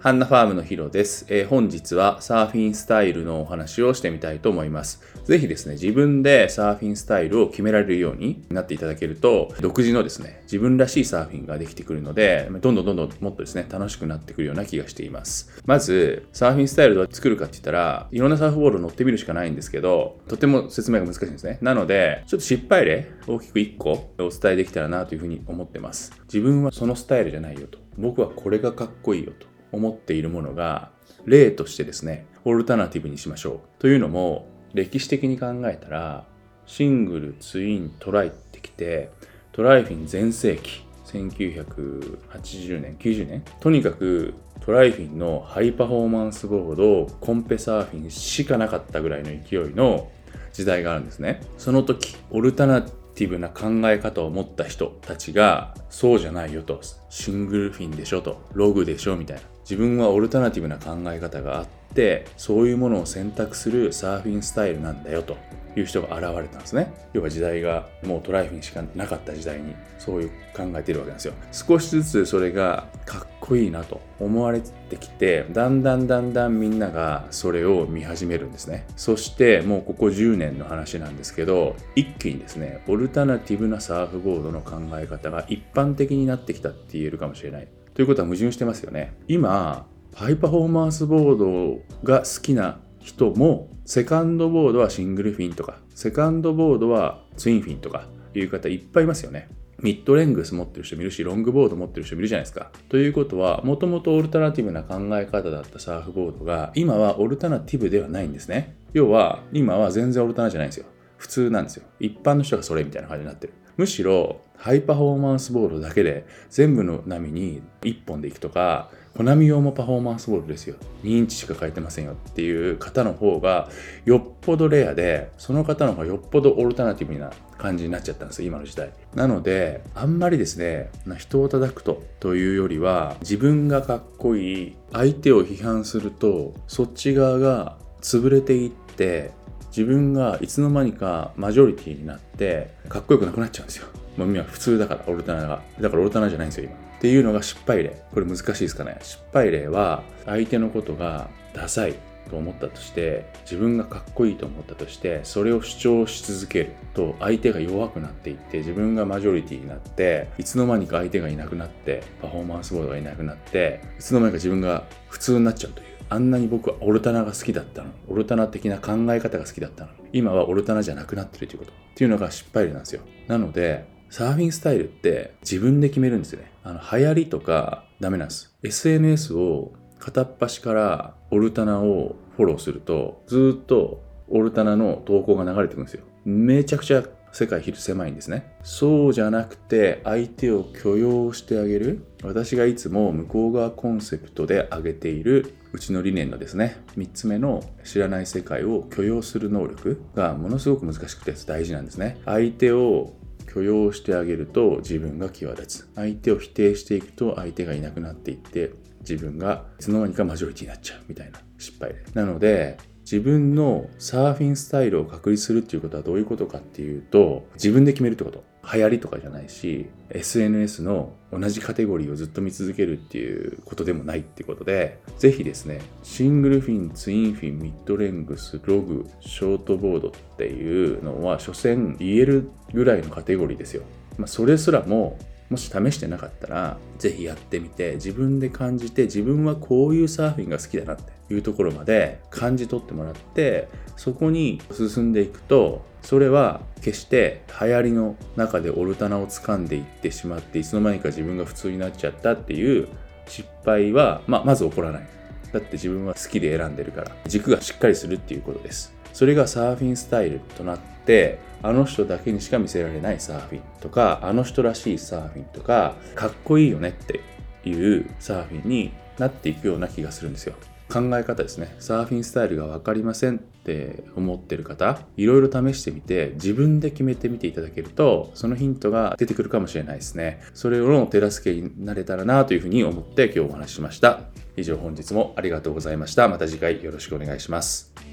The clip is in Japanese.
ハンナファームのヒロです、えー本日はサーフィンスタイルのお話をしてみたいと思います。ぜひですね、自分でサーフィンスタイルを決められるようになっていただけると、独自のですね、自分らしいサーフィンができてくるので、どんどんどんどんもっとですね、楽しくなってくるような気がしています。まず、サーフィンスタイルどうやって作るかって言ったら、いろんなサーフボード乗ってみるしかないんですけど、とても説明が難しいんですね。なので、ちょっと失敗例、大きく1個お伝えできたらなというふうに思ってます。自分はそのスタイルじゃないよと。僕はこれがかっこいいよと。思っているものが例としてですねオルタナティブにしましょう。というのも歴史的に考えたらシングルツイントライってきてトライフィン全盛期1980年90年とにかくトライフィンのハイパフォーマンスボードコンペサーフィンしかなかったぐらいの勢いの時代があるんですね。その時オルタナティブな考え方を持った人たちがそうじゃないよとシングルフィンでしょとログでしょみたいな。自分はオルタナティブな考え方があってそういうものを選択するサーフィンスタイルなんだよという人が現れたんですね。要は時代がもうトライフィンしかなかった時代にそういう考えているわけなんですよ。少しずつそれがかっこいいなと思われてきてだんだんだんだんみんながそれを見始めるんですね。そしてもうここ10年の話なんですけど一気にですねオルタナティブなサーフボードの考え方が一般的になってきたって言えるかもしれない。ということは矛盾してますよね。今ハイパフォーマンスボードが好きな人もセカンドボードはシングルフィンとかセカンドボードはツインフィンとかいう方いっぱいいますよね。ミッドレングス持ってる人もいるしロングボード持ってる人もいるじゃないですか。ということはもともとオルタナティブな考え方だったサーフボードが今はオルタナティブではないんですね。要は今は全然オルタナじゃないんですよ。普通なんですよ。一般の人がそれみたいな感じになってる。むしろハイパフォーマンスボードだけで全部の波に1本で行くとかコナミ用もパフォーマンスボールですよ。2インチしか書いてませんよっていう方の方がよっぽどレアで、その方の方がよっぽどオルタナティブな感じになっちゃったんですよ、今の時代。なので、あんまりですね、人を叩くとというよりは、自分がかっこいい、相手を批判すると、そっち側が潰れていって、自分がいつの間にかマジョリティになって、かっこよくなくなっちゃうんですよ。もう今普通だから、オルタナが。だからオルタナじゃないんですよ、今。っていうのが失敗例。これ難しいですかね。失敗例は、相手のことがダサいと思ったとして、自分がかっこいいと思ったとして、それを主張し続けると、相手が弱くなっていって、自分がマジョリティになって、いつの間にか相手がいなくなって、パフォーマンスボードがいなくなって、いつの間にか自分が普通になっちゃうという。あんなに僕はオルタナが好きだったの。オルタナ的な考え方が好きだったの。今はオルタナじゃなくなってるということ。っていうのが失敗例なんですよ。なので、サーフィンスタイルって自分で決めるんですよね。あの、流行りとかダメなんです。SNS を片っ端からオルタナをフォローすると、ずっとオルタナの投稿が流れてくるんですよ。めちゃくちゃ世界狭いんですね。そうじゃなくて相手を許容してあげる。私がいつも向こう側コンセプトで挙げているうちの理念のですね、3つ目の知らない世界を許容する能力がものすごく難しくて大事なんですね。相手を許容してあげると自分が際立つ。相手を否定していくと相手がいなくなっていって自分がいつの間にかマジョリティになっちゃうみたいな失敗で。なので自分のサーフィンスタイルを確立するっていうことはどういうことかっていうと自分で決めるってこと。流行りとかじゃないし SNS の同じカテゴリーをずっと見続けるっていうことでもないってことでぜひですねシングルフィンツインフィンミッドレングスログショートボードっていうのは所詮言えるぐらいのカテゴリーですよ、まあ、それすらももし試してなかったら、ぜひやってみて、自分で感じて、自分はこういうサーフィンが好きだなっていうところまで感じ取ってもらって、そこに進んでいくと、それは決して流行りの中でオルタナを掴んでいってしまって、いつの間にか自分が普通になっちゃったっていう失敗は、まあ、まず起こらない。だって自分は好きで選んでるから、軸がしっかりするっていうことです。それがサーフィンスタイルとなって、あの人だけにしか見せられないサーフィンとか、あの人らしいサーフィンとか、かっこいいよねっていうサーフィンになっていくような気がするんですよ。考え方ですね。サーフィンスタイルが分かりませんって思ってる方、いろいろ試してみて、自分で決めてみていただけると、そのヒントが出てくるかもしれないですね。それの手助けになれたらなというふうに思って今日お話ししました。以上本日もありがとうございました。また次回よろしくお願いします。